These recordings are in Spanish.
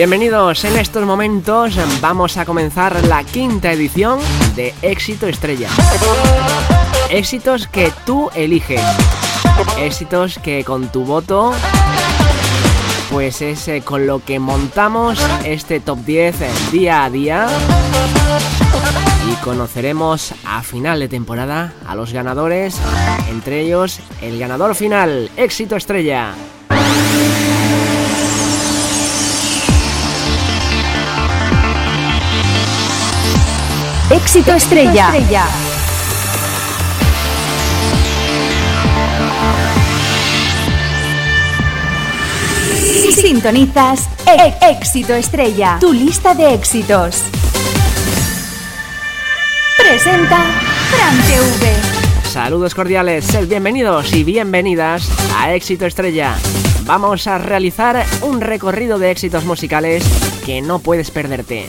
Bienvenidos, en estos momentos vamos a comenzar la quinta edición de Éxito Estrella. Éxitos que tú eliges. Éxitos que con tu voto pues es eh, con lo que montamos este top 10 eh, día a día y conoceremos a final de temporada a los ganadores, entre ellos el ganador final, éxito estrella. Éxito estrella. Sintonizas e Éxito Estrella, tu lista de éxitos. Presenta Fran TV. Saludos cordiales, sed bienvenidos y bienvenidas a Éxito Estrella. Vamos a realizar un recorrido de éxitos musicales que no puedes perderte.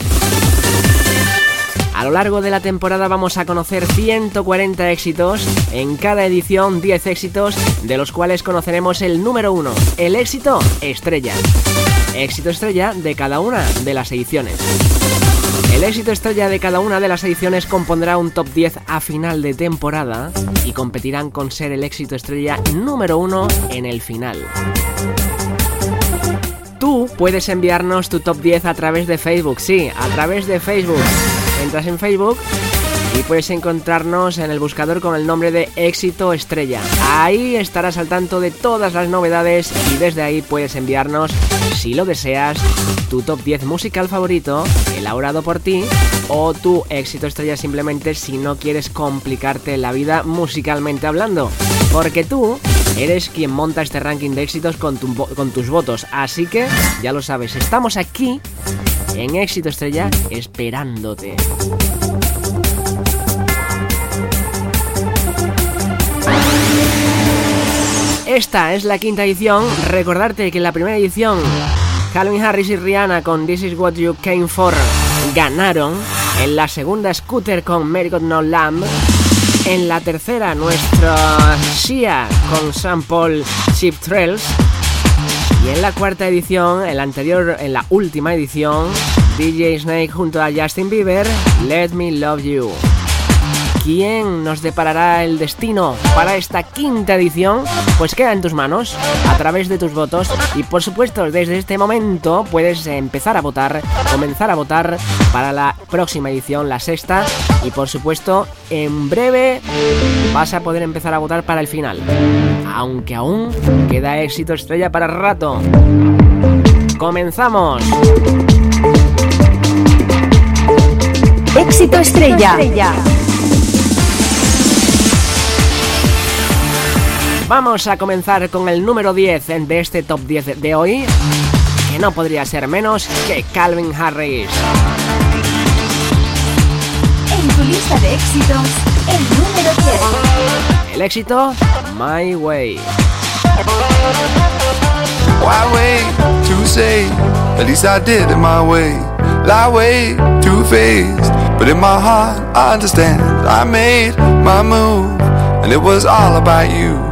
A lo largo de la temporada vamos a conocer 140 éxitos, en cada edición 10 éxitos, de los cuales conoceremos el número 1, el éxito estrella. Éxito estrella de cada una de las ediciones. El éxito estrella de cada una de las ediciones compondrá un top 10 a final de temporada y competirán con ser el éxito estrella número 1 en el final. Tú puedes enviarnos tu top 10 a través de Facebook, sí, a través de Facebook entras en Facebook y puedes encontrarnos en el buscador con el nombre de Éxito Estrella. Ahí estarás al tanto de todas las novedades y desde ahí puedes enviarnos, si lo deseas, tu top 10 musical favorito, elaborado por ti, o tu éxito estrella simplemente si no quieres complicarte la vida musicalmente hablando. Porque tú eres quien monta este ranking de éxitos con, con tus votos. Así que, ya lo sabes, estamos aquí en Éxito Estrella esperándote. Esta es la quinta edición. Recordarte que en la primera edición, Calvin Harris y Rihanna con This Is What You Came For ganaron. En la segunda, Scooter con Mary No Lamb. En la tercera, nuestro Sia con Sam Paul Chip Trails. Y en la cuarta edición, en la anterior, en la última edición, DJ Snake junto a Justin Bieber, Let Me Love You. ¿Quién nos deparará el destino para esta quinta edición? Pues queda en tus manos, a través de tus votos. Y por supuesto, desde este momento puedes empezar a votar, comenzar a votar para la próxima edición, la sexta. Y por supuesto, en breve vas a poder empezar a votar para el final. Aunque aún queda éxito estrella para rato. ¡Comenzamos! Éxito estrella. Vamos a comenzar con el número 10 de este top 10 de hoy, que no podría ser menos que Calvin Harris. En tu lista de éxitos, el número 10. El éxito, My Way. Why wait to say, at least I did it my way. Lie way too faced, but in my heart I understand. I made my move, and it was all about you.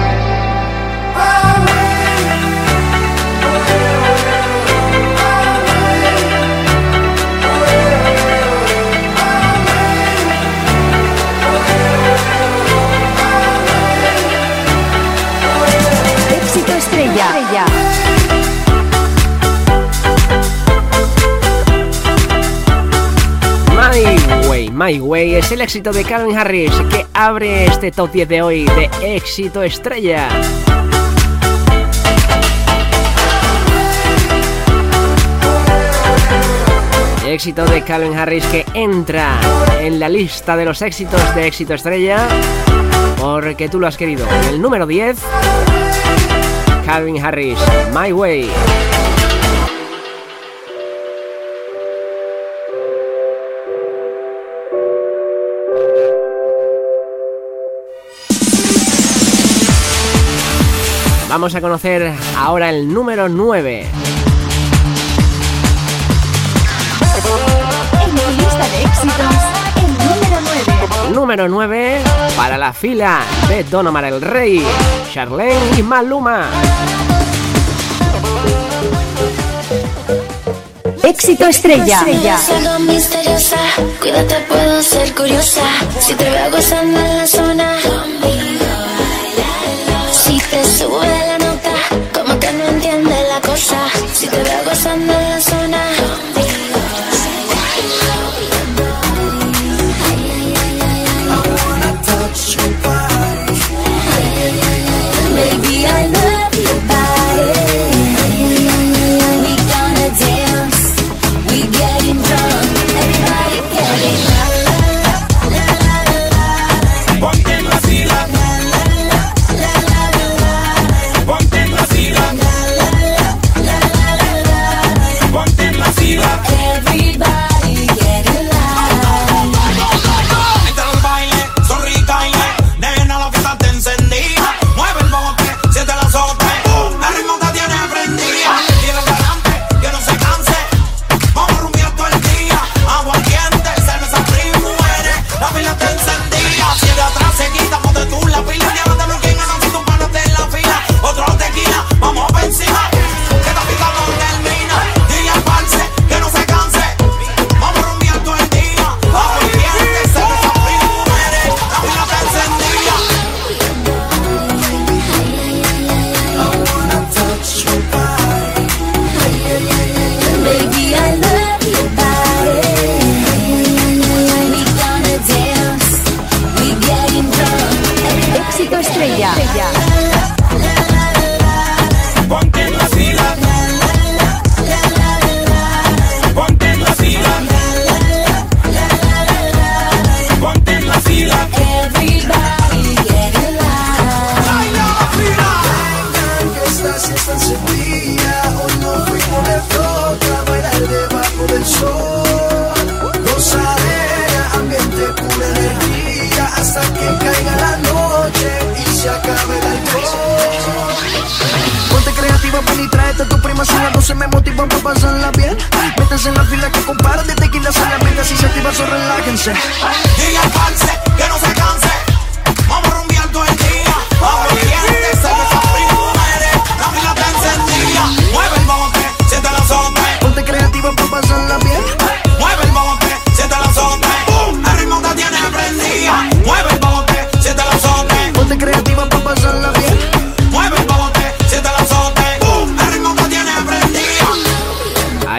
My Way es el éxito de Calvin Harris que abre este top 10 de hoy de éxito estrella. Éxito de Calvin Harris que entra en la lista de los éxitos de éxito estrella porque tú lo has querido. el número 10, Calvin Harris, My Way. Vamos a conocer ahora el número 9. En tu lista de éxitos, el número 9. Número 9 para la fila de Don Omar el Rey, Charlene y Maluma. Éxito estrella. estrella. misteriosa, cuídate, puedo ser curiosa. Si te veo gozando en la zona, si te sube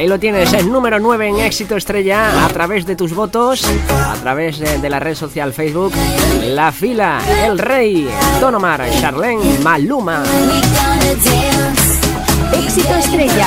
Ahí lo tienes, el número 9 en éxito estrella a través de tus votos, a través de, la red social Facebook, La Fila, El Rey, Don Omar, Charlene, Maluma. Éxito estrella.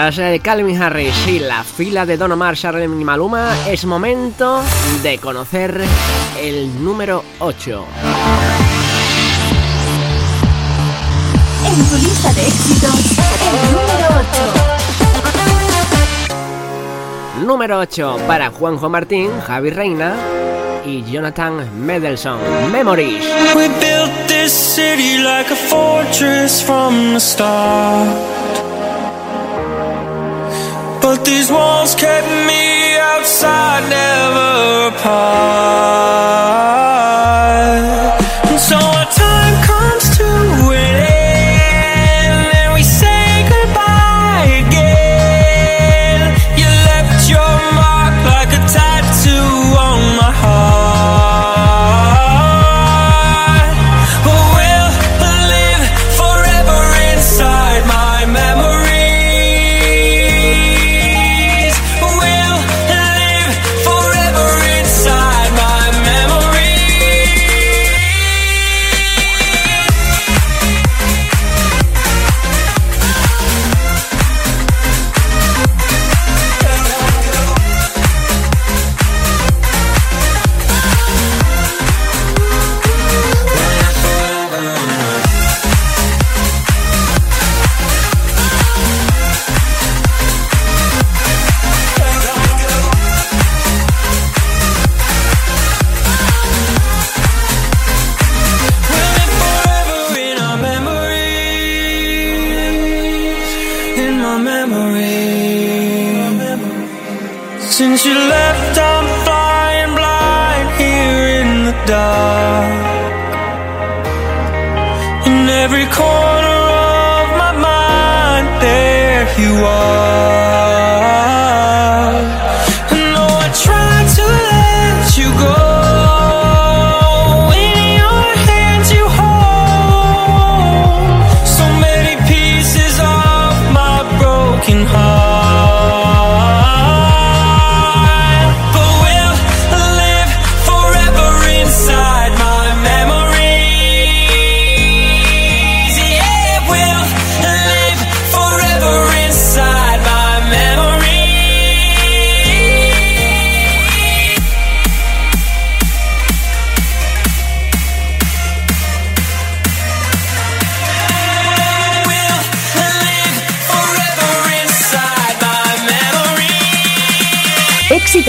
Tras el eh, Calvin Harris y la fila de Don Omar, Sharon y Maluma, es momento de conocer el número 8. En tu lista de éxitos, el número 8. Número 8 para Juanjo Martín, Javi Reina y Jonathan Medelson. Memories. We built this city like a fortress from the start. But these walls kept me outside, never apart.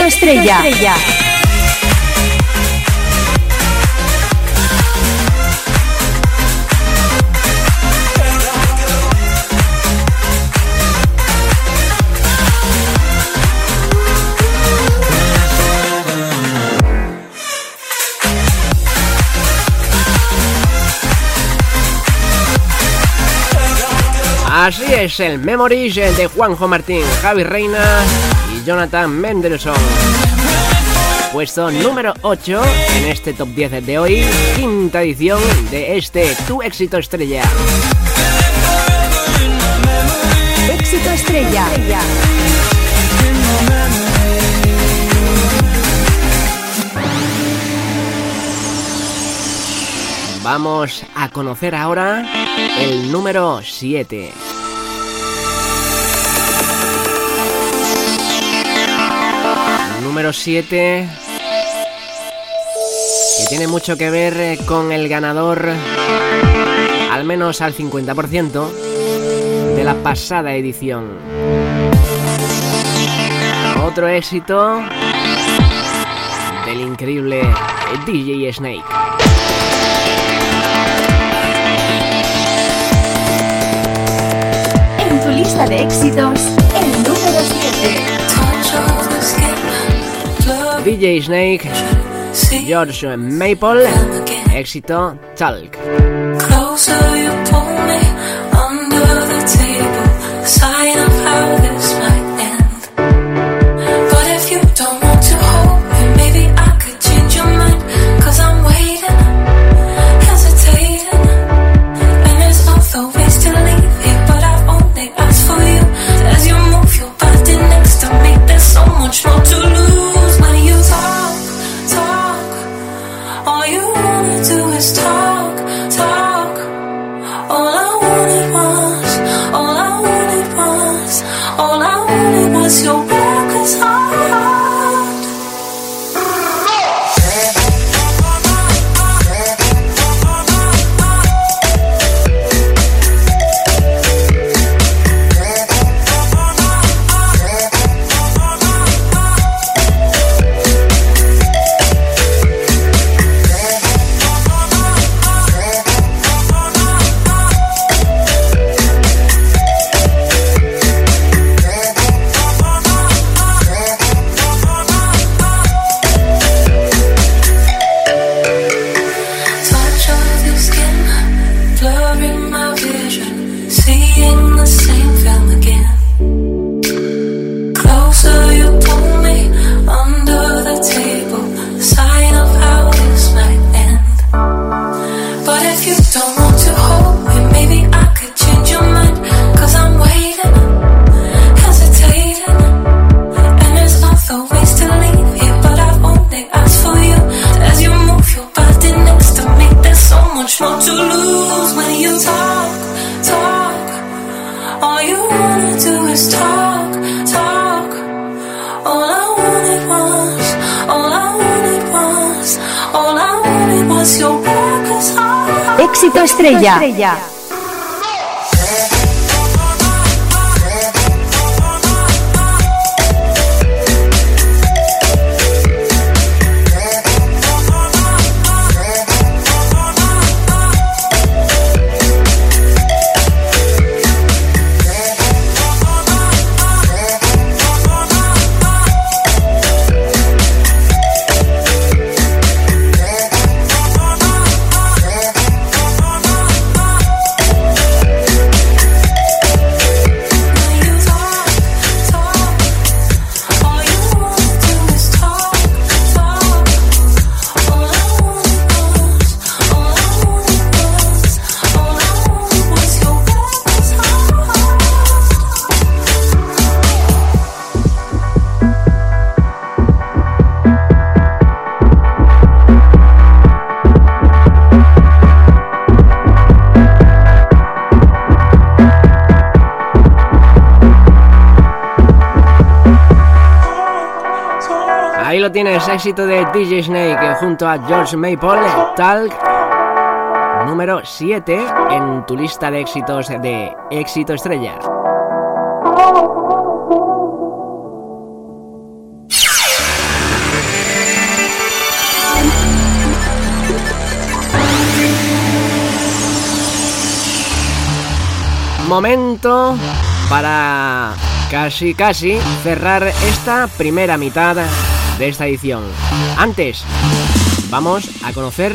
Éxito estrella. Así es el Memories de Juanjo Martín, Javi Reina Jonathan Mendelssohn. Puesto número 8 en este top 10 de hoy, quinta edición de este Tu éxito estrella. Éxito estrella. Vamos a conocer ahora el número 7. Número 7 que tiene mucho que ver eh, con el ganador al menos al 50% de la pasada edición. Otro éxito del increíble DJ Snake. En tu lista de éxitos, DJ Snake, George Maple, éxito Talk. Estrella. Éxito de DJ Snake junto a George Maple, Talk, número 7 en tu lista de éxitos de éxito estrella. Momento para casi casi cerrar esta primera mitad de esta edición. Antes, vamos a conocer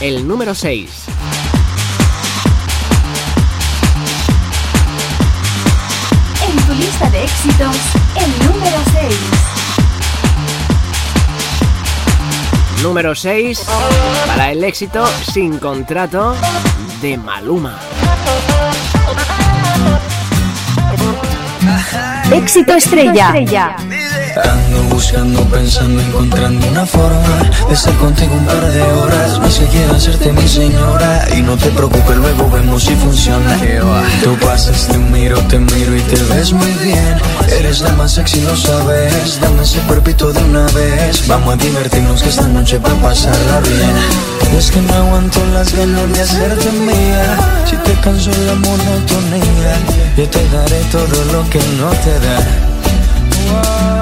el número 6. En tu lista de éxitos, el número 6. Número 6 para el éxito sin contrato de Maluma. Éxito estrella. Ando buscando, pensando, encontrando una forma de estar contigo un par de horas. No sé quiero hacerte mi señora y no te preocupes, luego vemos si funciona. Tú pasas, te miro, te miro y te ves muy bien. Eres la más sexy, lo sabes. Dame ese cuerpito de una vez. Vamos a divertirnos que esta noche va a pasarla bien. es que no aguanto las ganas de hacerte mía. Si te canso la monotonía, yo te daré todo lo que no te da.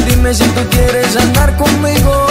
si tú quieres andar conmigo.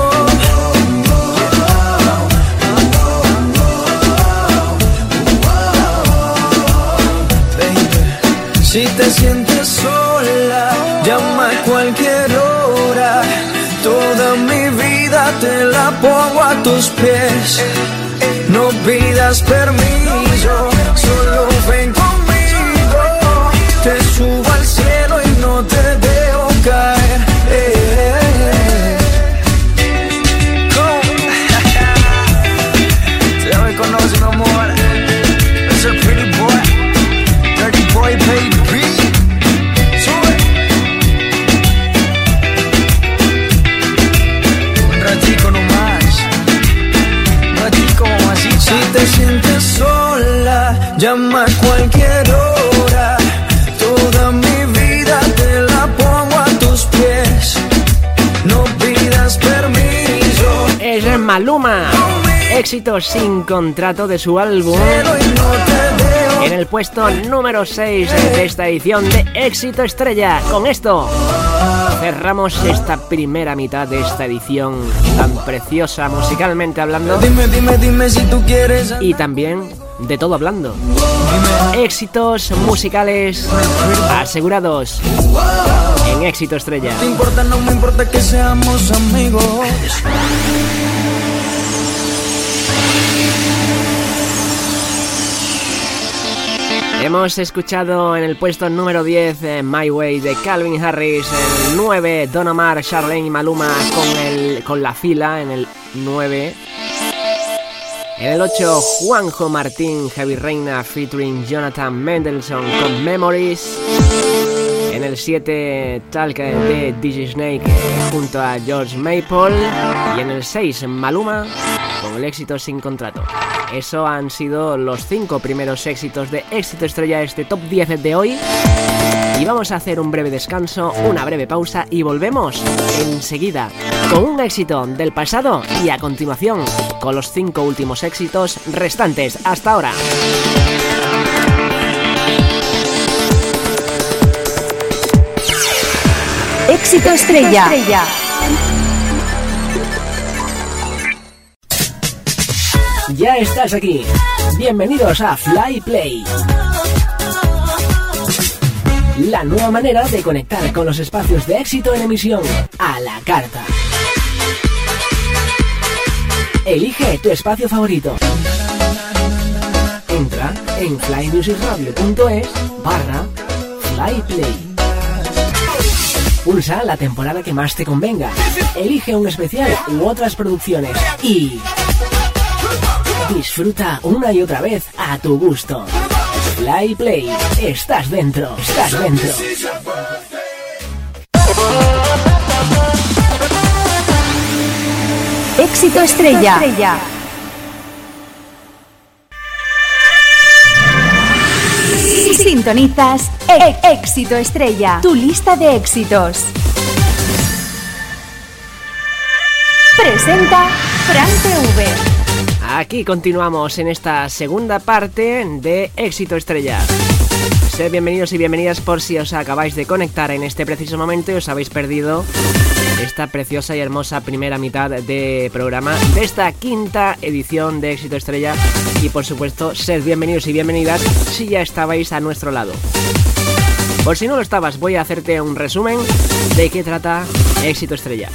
Si te sientes sola, llama a cualquier hora. Toda mi vida te la pongo a tus pies. No pidas permiso, Éxito sin contrato de su álbum. En el puesto número 6 de esta edición de Éxito Estrella. Con esto cerramos esta primera mitad de esta edición tan preciosa musicalmente hablando Dime, dime, dime si tú quieres. y también de todo hablando. Éxitos musicales asegurados en Éxito Estrella. No importa, no me importa que seamos amigos. Hemos escuchado en el puesto número 10 eh, My Way de Calvin Harris, el 9 Don Omar, Charlene y Maluma con, el, con la fila en el 9. En el 8 Juanjo Martín, Heavy Reina featuring Jonathan Mendelssohn con Memories. En el 7 Talk de DJ Snake junto a George Maple. Y en el 6 Maluma el éxito sin contrato. Eso han sido los 5 primeros éxitos de éxito estrella este top 10 de hoy. Y vamos a hacer un breve descanso, una breve pausa y volvemos enseguida con un éxito del pasado y a continuación con los 5 últimos éxitos restantes. Hasta ahora. Éxito estrella. Ya estás aquí. Bienvenidos a Fly Play. La nueva manera de conectar con los espacios de éxito en emisión a la carta. Elige tu espacio favorito. Entra en flymusicradio.es barra flyplay. Pulsa la temporada que más te convenga. Elige un especial u otras producciones y Disfruta una y otra vez a tu gusto. Fly Play, estás dentro, estás dentro. Éxito estrella. Sintonizas E- Éxito Estrella, tu lista de éxitos. Presenta Fran TV. Aquí continuamos en esta segunda parte de Éxito Estrella. Sed bienvenidos y bienvenidas por si os acabáis de conectar en este preciso momento y os habéis perdido esta preciosa y hermosa primera mitad de programa de esta quinta edición de Éxito Estrella y por supuesto sed bienvenidos y bienvenidas si ya estabais a nuestro lado. Por si no lo estabas, voy a hacerte un resumen de qué trata Éxito Estrella.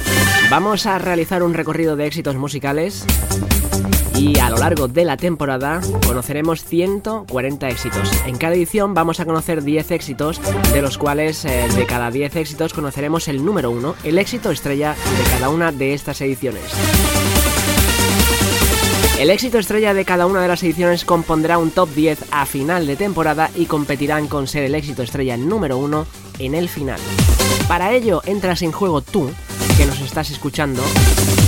Vamos a realizar un recorrido de éxitos musicales y a lo largo de la temporada conoceremos 140 éxitos. En cada edición vamos a conocer 10 éxitos, de los cuales eh, de cada 10 éxitos conoceremos el número 1, el éxito estrella de cada una de estas ediciones. El éxito estrella de cada una de las ediciones compondrá un top 10 a final de temporada y competirán con ser el éxito estrella número 1 en el final. Para ello entras en juego tú, que nos estás escuchando,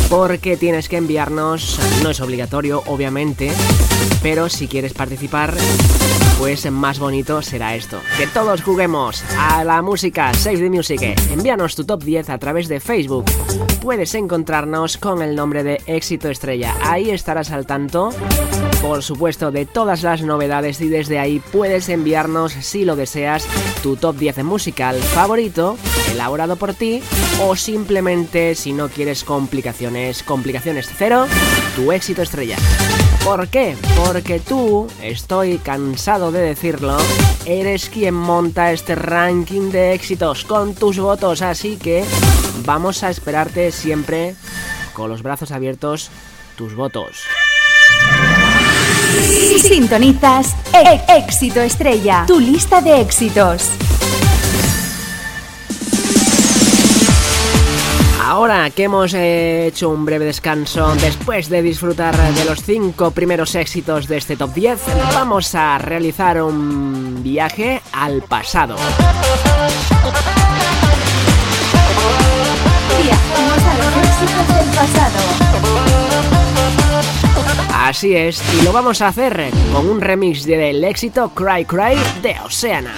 porque tienes que enviarnos, no es obligatorio obviamente, pero si quieres participar, pues más bonito será esto. Que todos juguemos a la música Save the Music. Envíanos tu top 10 a través de Facebook. Puedes encontrarnos con el nombre de Éxito Estrella. Ahí estarás al tanto, por supuesto, de todas las novedades y desde ahí puedes enviarnos, si lo deseas, tu top 10 musical favorito, elaborado por ti, o simplemente si no quieres complicaciones, complicaciones cero, tu éxito estrella. ¿Por qué? Porque tú, estoy cansado de decirlo, eres quien monta este ranking de éxitos con tus votos, así que vamos a esperarte siempre con los brazos abiertos tus votos. Sintonizas e- Éxito Estrella, tu lista de éxitos. Ahora que hemos hecho un breve descanso después de disfrutar de los 5 primeros éxitos de este top 10, vamos a realizar un viaje al pasado. A los éxitos del pasado. Así es, y lo vamos a hacer con un remix del éxito Cry Cry de Oceana.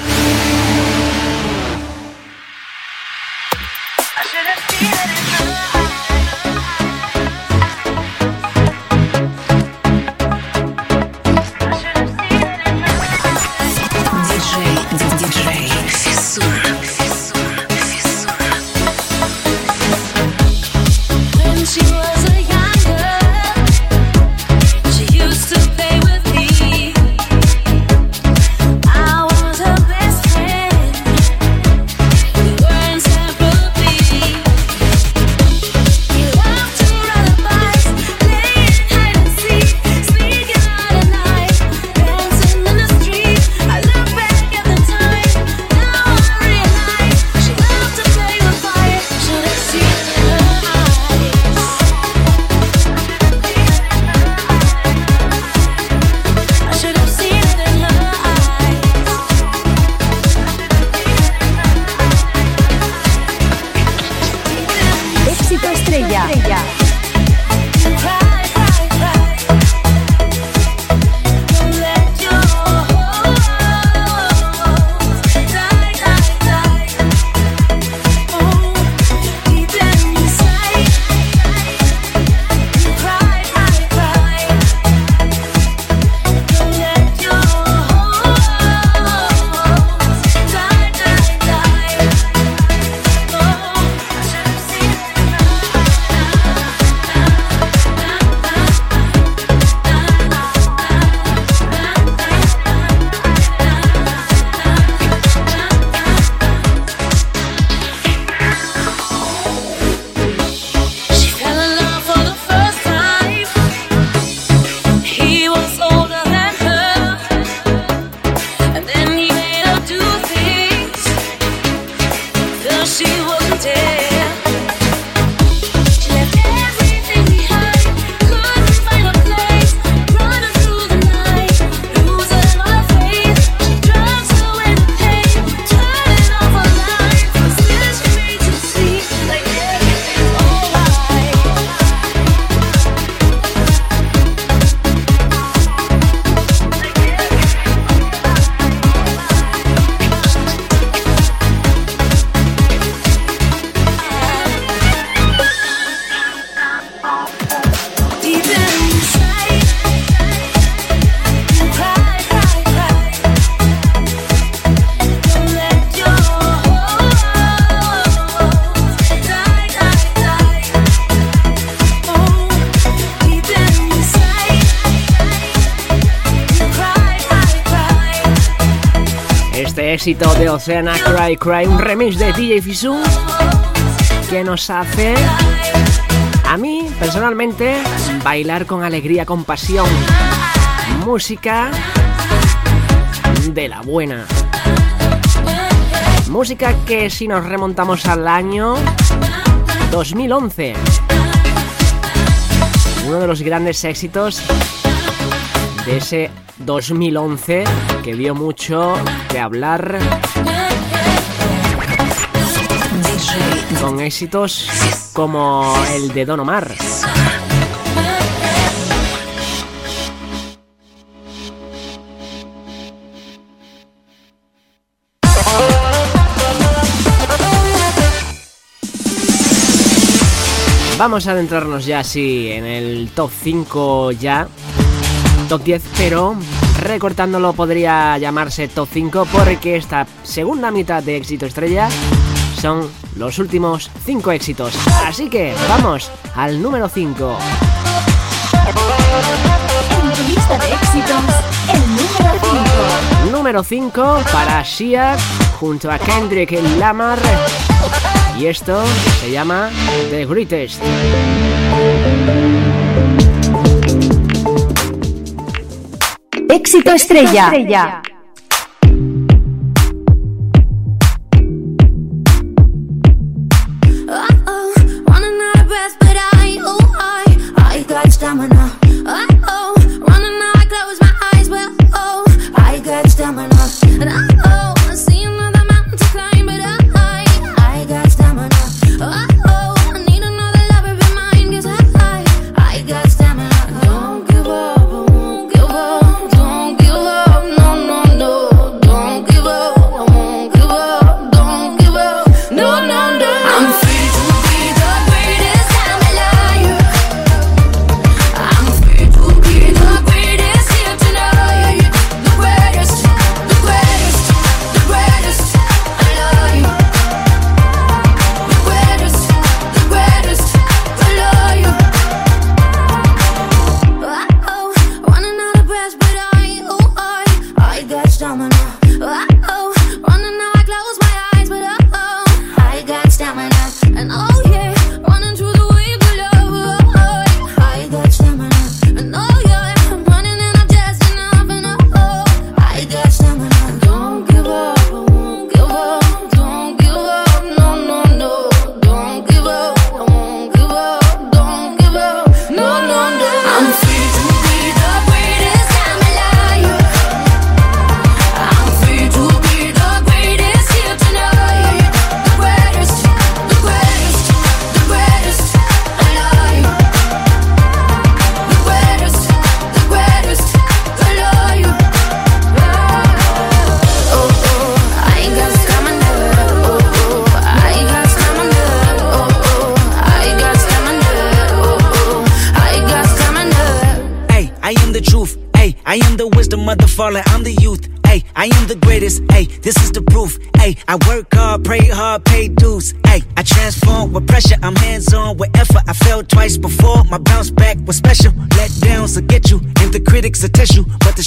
Éxito de Oceana Cry Cry, un remix de DJ Fisu que nos hace a mí personalmente bailar con alegría, con pasión. Música de la buena. Música que si nos remontamos al año 2011. Uno de los grandes éxitos de ese 2011 que dio mucho de hablar con éxitos como el de Don Omar. Vamos a adentrarnos ya así en el top 5 ya. Top 10, pero recortándolo podría llamarse top 5 porque esta segunda mitad de éxito estrella son los últimos 5 éxitos. Así que vamos al número 5. En tu lista de éxitos, el número 5. Número 5 para Shia junto a Kendrick Lamar. Y esto se llama The Greatest. Éxito estrella.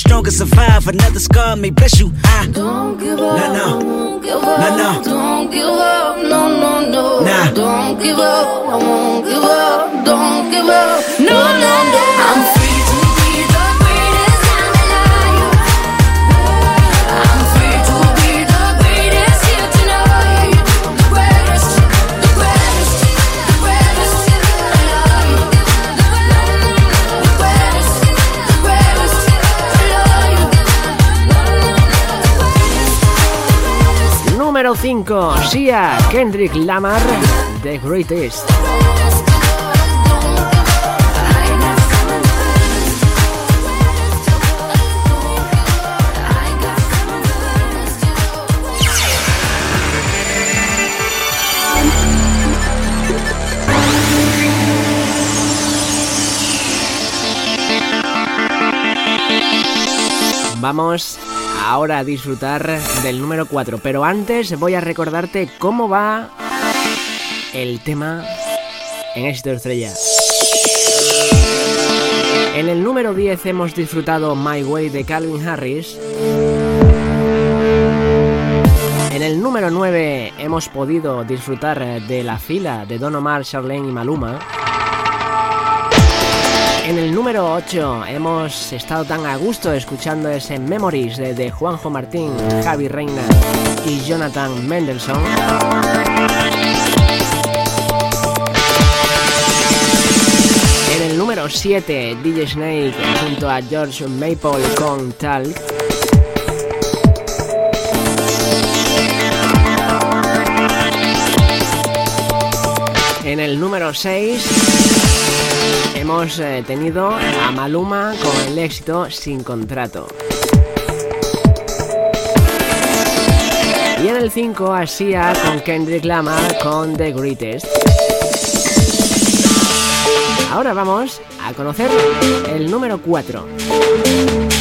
You. But the strongest survive. Another scar may bless you. I Don't give up. No, no. Won't give up. No, no. Don't give up. No, no, no. Nah. Don't give up. I won't give up. Don't give up. No, no, no. I'm 5. Sia Kendrick Lamar, The Greatest. Vamos ahora a disfrutar del número 4, pero antes voy a recordarte cómo va el tema en éxito estrella. En el número 10 hemos disfrutado My Way de Calvin Harris. En el número 9 hemos podido disfrutar de la fila de Don Omar, Charlene y Maluma. En el número 8 hemos estado tan a gusto escuchando ese Memories de, Juanjo Martín, Javi Reina y Jonathan Mendelssohn. En el número 7, DJ Snake junto a George Maple con Talk. En el número 6 hemos eh, tenido a Maluma con el éxito Sin Contrato. Y en el 5 a Sia con Kendrick Lamar con The Greatest. Ahora vamos a conocer el número 4.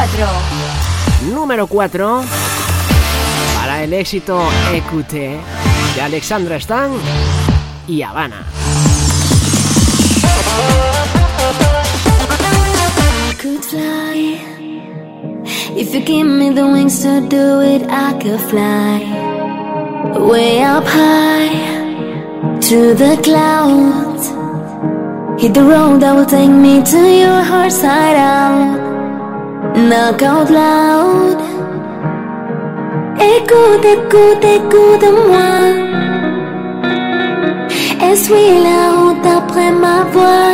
4. Número 4 para el éxito EQT de Alexandra Stan y Habana. could fly. If you give me the wings to do it, I could fly way up high to the clouds. Hit the road that will take me to your heart side out. Knock out loud. Écoute, écoute, écoute-moi. Essuie la route après ma voix.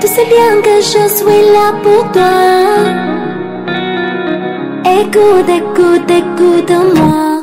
Tu sais bien que je suis là pour toi. Écoute, écoute, écoute-moi.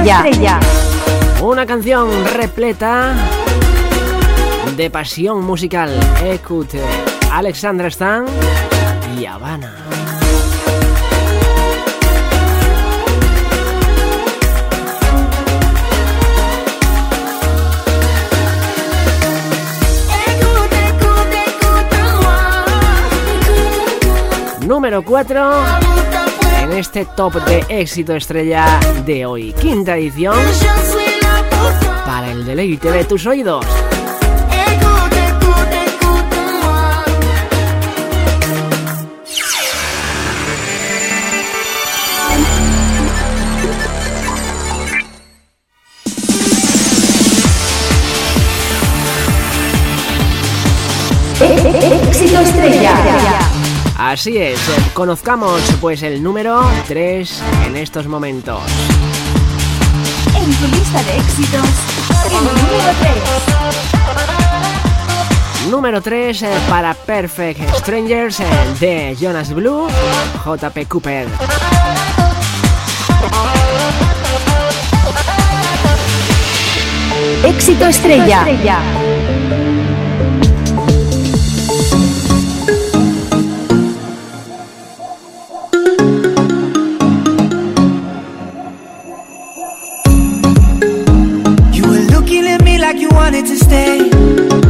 Estrella. Una canción repleta de pasión musical. Écoute, Alexandra Stan y Habana. Número 4 La route après en este top de éxito estrella de hoy. Quinta edición para el deleite de tus oídos. Éxito estrella. Así es, eh, conozcamos pues el número 3 en estos momentos. En tu lista de éxitos, el número 3. Número 3 para Perfect Strangers eh, de Jonas Blue, JP Cooper. Éxito estrella. You wanted to stay.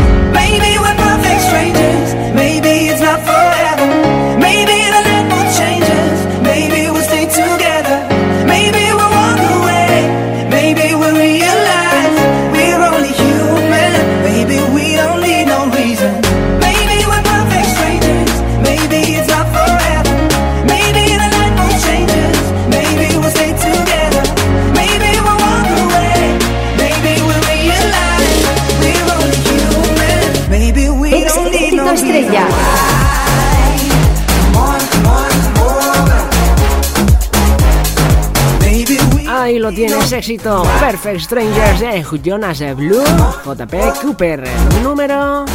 Tienes, éxito. Perfect Strangers de Jonas Blue, JP Cooper. Número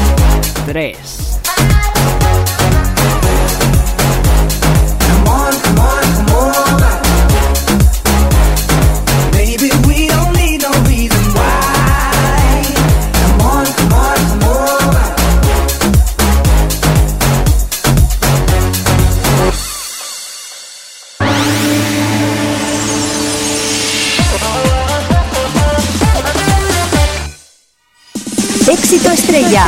3. Estrella.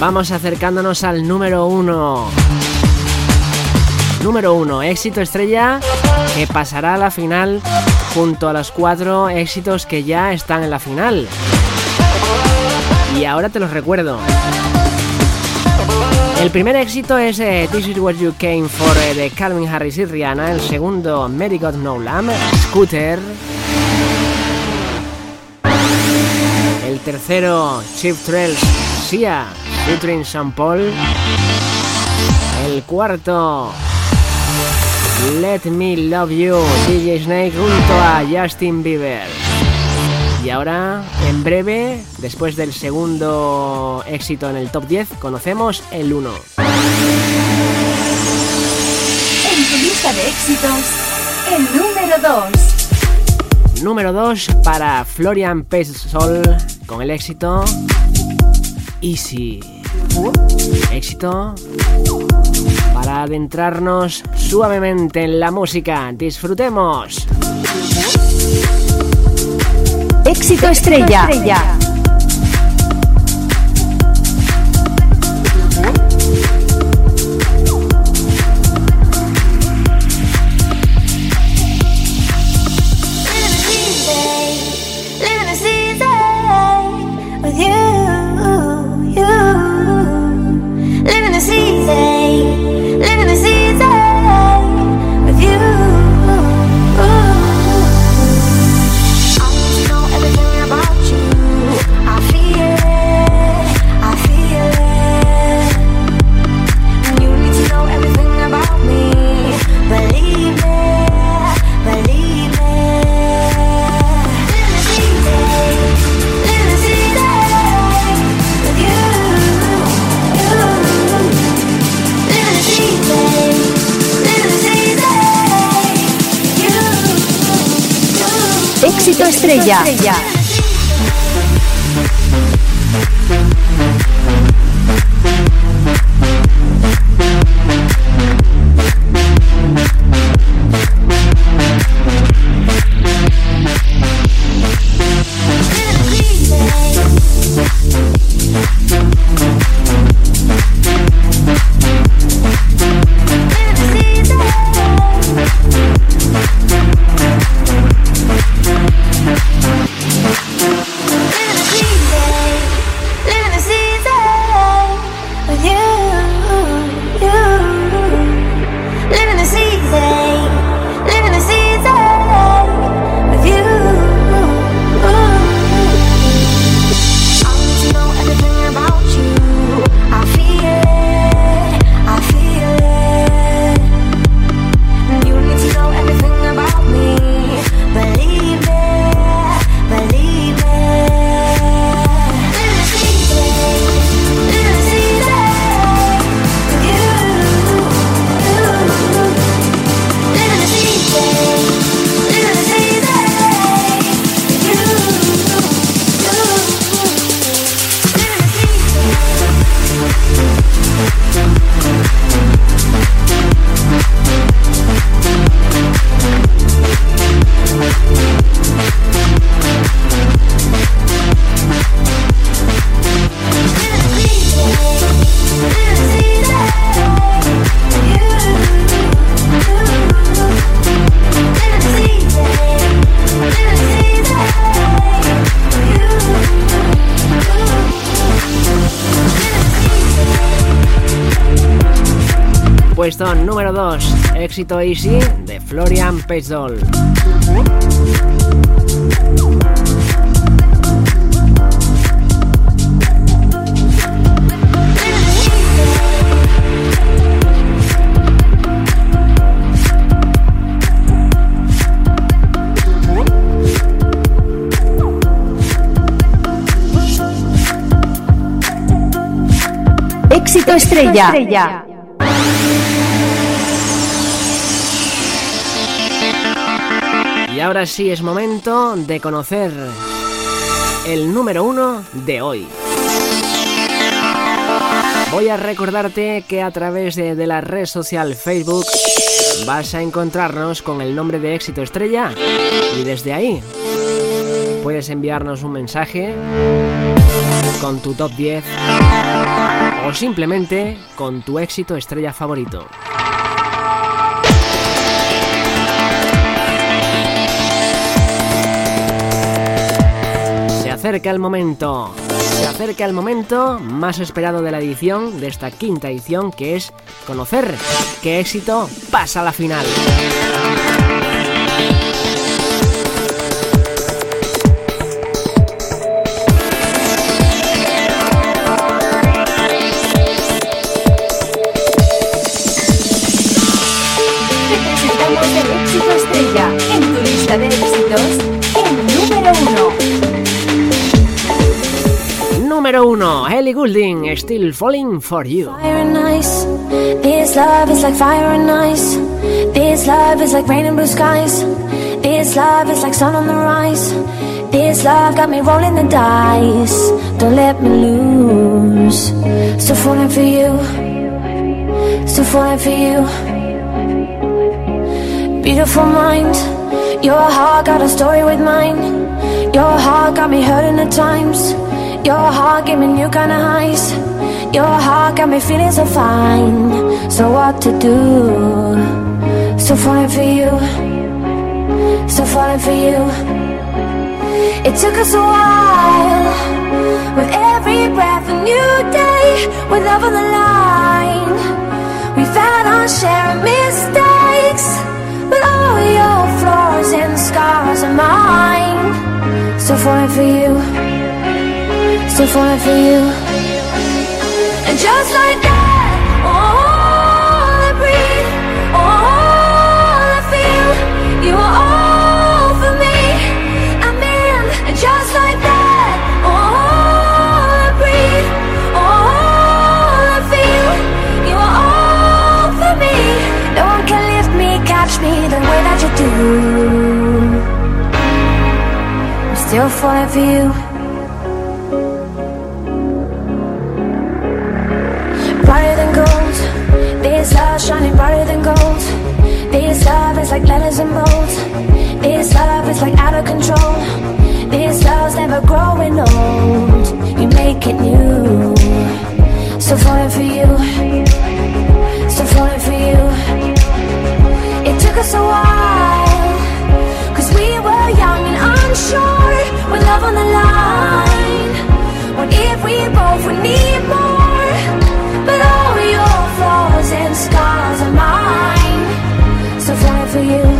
Vamos acercándonos al número 1. Número 1, éxito estrella que pasará a la final junto a los cuatro éxitos que ya están en la final. Y ahora te los recuerdo. El primer éxito es eh, This Is What You Came For eh, de Calvin Harris y Rihanna. El segundo, Mary No Lamb, Scooter. El tercero, Chip Trails, Sia, featuring Sean Paul. El cuarto, Let Me Love You, DJ Snake junto a Justin Bieber. Y ahora, en breve, después del segundo éxito en el top 10, conocemos el 1. En tu lista de éxitos, el número 2. Número 2 para Florian Pesol con el éxito Easy. Éxito para adentrarnos suavemente en la música. Disfrutemos. Éxito estrella. Éxito estrella. Puesto número 2, éxito Easy de Florian Pejol. Éxito estrella. Ahora sí es momento de conocer el número uno de hoy. Voy a recordarte que a través de, la red social Facebook vas a encontrarnos con el nombre de éxito estrella y desde ahí puedes enviarnos un mensaje con tu top 10 o simplemente con tu éxito estrella favorito. Acerca el momento, se acerca el momento más esperado de la edición, de esta quinta edición, que es conocer qué éxito pasa a la final. Still Falling for You. Fire and ice. This love is like fire and ice. This love is like rain and blue skies. This love is like sun on the rise. This love got me rolling the dice. Don't let me lose. Still falling for you. Still falling for you. Beautiful mind. Your heart got a story with mine. Your heart got me hurting at times. Your heart gave me new kind of highs. Your heart got me feeling so fine. So what to do? Still falling for you. Still falling for you. It took us a while. With every breath, a new day. With love on the line. We found our share of mistakes. But all your flaws and scars are mine. Still falling for you. Still falling for you. And just like that, all I breathe, all I feel, you are all for me. I'm in, and just like that, all I breathe, all I feel, you are all for me. No one can lift me, catch me the way that you do. falling for you. Brighter than gold. This love is like letters and molds. This love is like out of control. This love's never growing old. You make it new. So falling for you. So falling for you. It took us a while. Cause we were young and unsure. With love on the line. What if we both would need more? Scars are mine. So falling for you.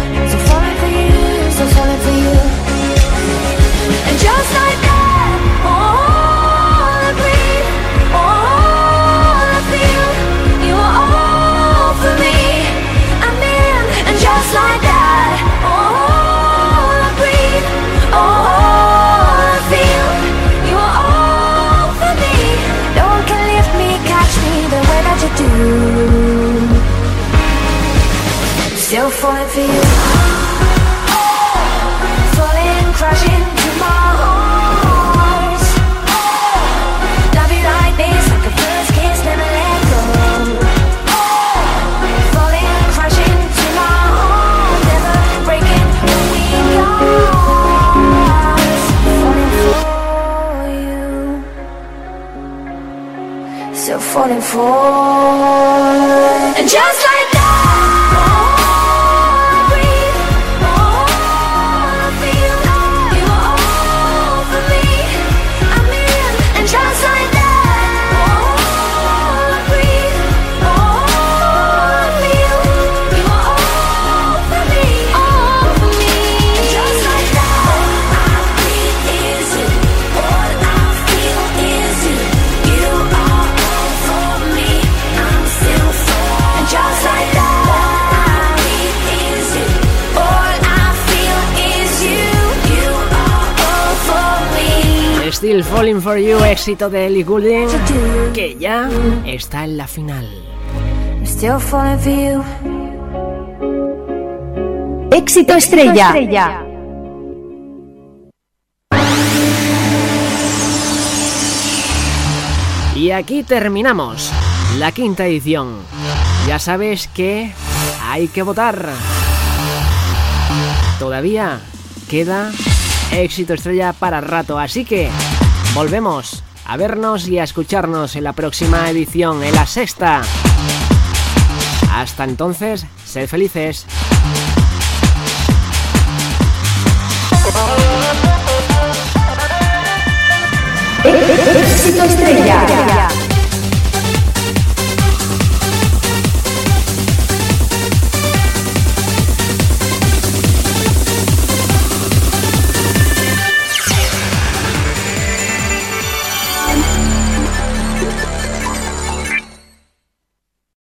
You. Falling, crashing to my heart. Love you like this, like a first kiss, never let go. Falling, crashing to my heart, never breaking when we part. Falling for you, still falling for. And just Falling for You, éxito de Ellie Goulding, que ya está en la final. I'm still falling for you. Éxito estrella. Y aquí terminamos la quinta edición. Ya sabes que hay que votar. Todavía queda éxito estrella para rato, así que volvemos a vernos y a escucharnos en la próxima edición, en la sexta. Hasta entonces, sed felices. Estrella.